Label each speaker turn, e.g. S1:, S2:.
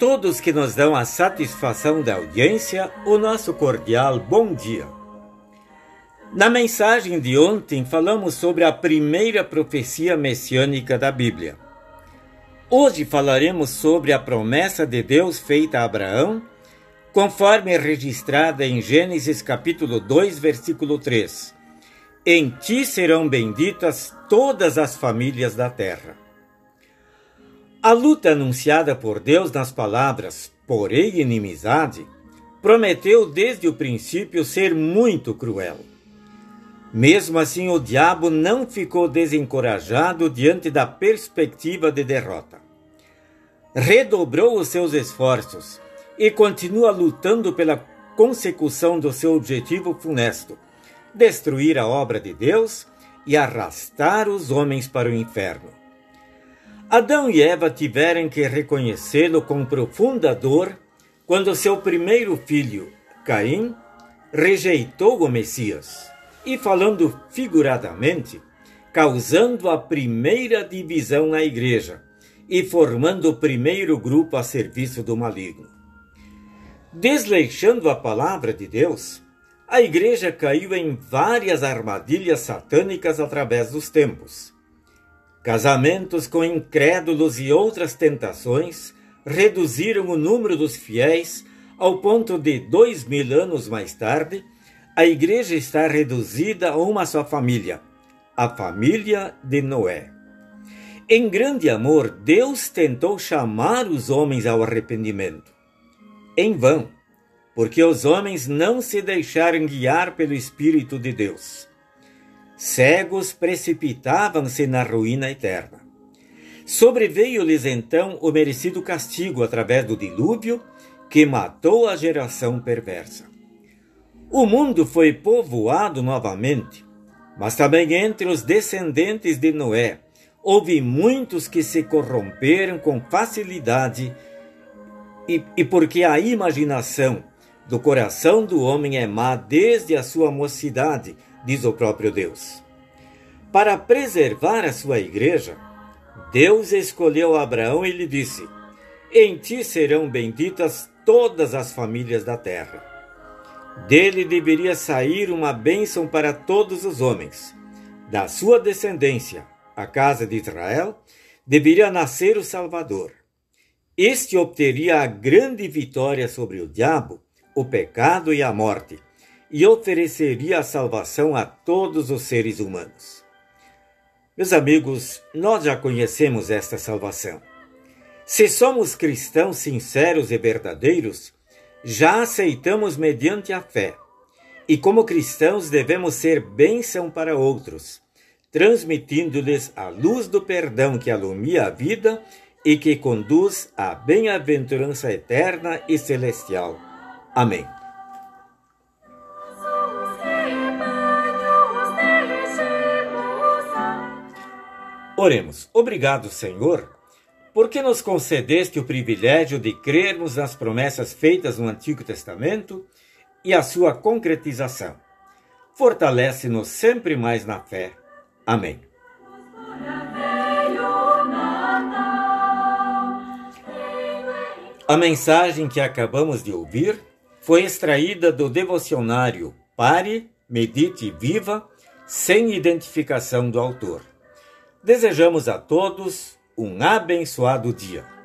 S1: todos que nos dão a satisfação da audiência, o nosso cordial bom dia. Na mensagem de ontem, falamos sobre a primeira profecia messiânica da Bíblia. Hoje falaremos sobre a promessa de Deus feita a Abraão, conforme registrada em Gênesis capítulo 2, versículo 3. Em ti serão benditas todas as famílias da terra. A luta anunciada por Deus nas palavras porém inimizade prometeu desde o princípio ser muito cruel. Mesmo assim, o diabo não ficou desencorajado diante da perspectiva de derrota. Redobrou os seus esforços e continua lutando pela consecução do seu objetivo funesto: destruir a obra de Deus e arrastar os homens para o inferno. Adão e Eva tiveram que reconhecê-lo com profunda dor quando seu primeiro filho, Caim, rejeitou o Messias e, falando figuradamente, causando a primeira divisão na igreja e formando o primeiro grupo a serviço do maligno. Desleixando a palavra de Deus, a igreja caiu em várias armadilhas satânicas através dos tempos Casamentos com incrédulos e outras tentações reduziram o número dos fiéis ao ponto de dois mil anos mais tarde, a igreja está reduzida a uma só família, a família de Noé. Em grande amor, Deus tentou chamar os homens ao arrependimento. Em vão, porque os homens não se deixaram guiar pelo Espírito de Deus cegos precipitavam-se na ruína eterna. Sobreveio-lhes então o merecido castigo através do dilúvio que matou a geração perversa. O mundo foi povoado novamente, mas também entre os descendentes de Noé houve muitos que se corromperam com facilidade e, e porque a imaginação do coração do homem é má desde a sua mocidade, diz o próprio Deus. Para preservar a sua igreja, Deus escolheu Abraão e lhe disse: Em ti serão benditas todas as famílias da terra. Dele deveria sair uma bênção para todos os homens. Da sua descendência, a casa de Israel, deveria nascer o Salvador. Este obteria a grande vitória sobre o diabo, o pecado e a morte e ofereceria a salvação a todos os seres humanos. Meus amigos, nós já conhecemos esta salvação. Se somos cristãos sinceros e verdadeiros, já aceitamos mediante a fé. E como cristãos devemos ser bênção para outros, transmitindo-lhes a luz do perdão que alumia a vida e que conduz à bem-aventurança eterna e celestial. Amém. Oremos. Obrigado, Senhor, porque nos concedeste o privilégio de crermos nas promessas feitas no Antigo Testamento e a sua concretização. Fortalece-nos sempre mais na fé. Amém. A mensagem que acabamos de ouvir foi extraída do devocionário Pare, Medite e Viva, sem identificação do autor. Desejamos a todos um abençoado dia.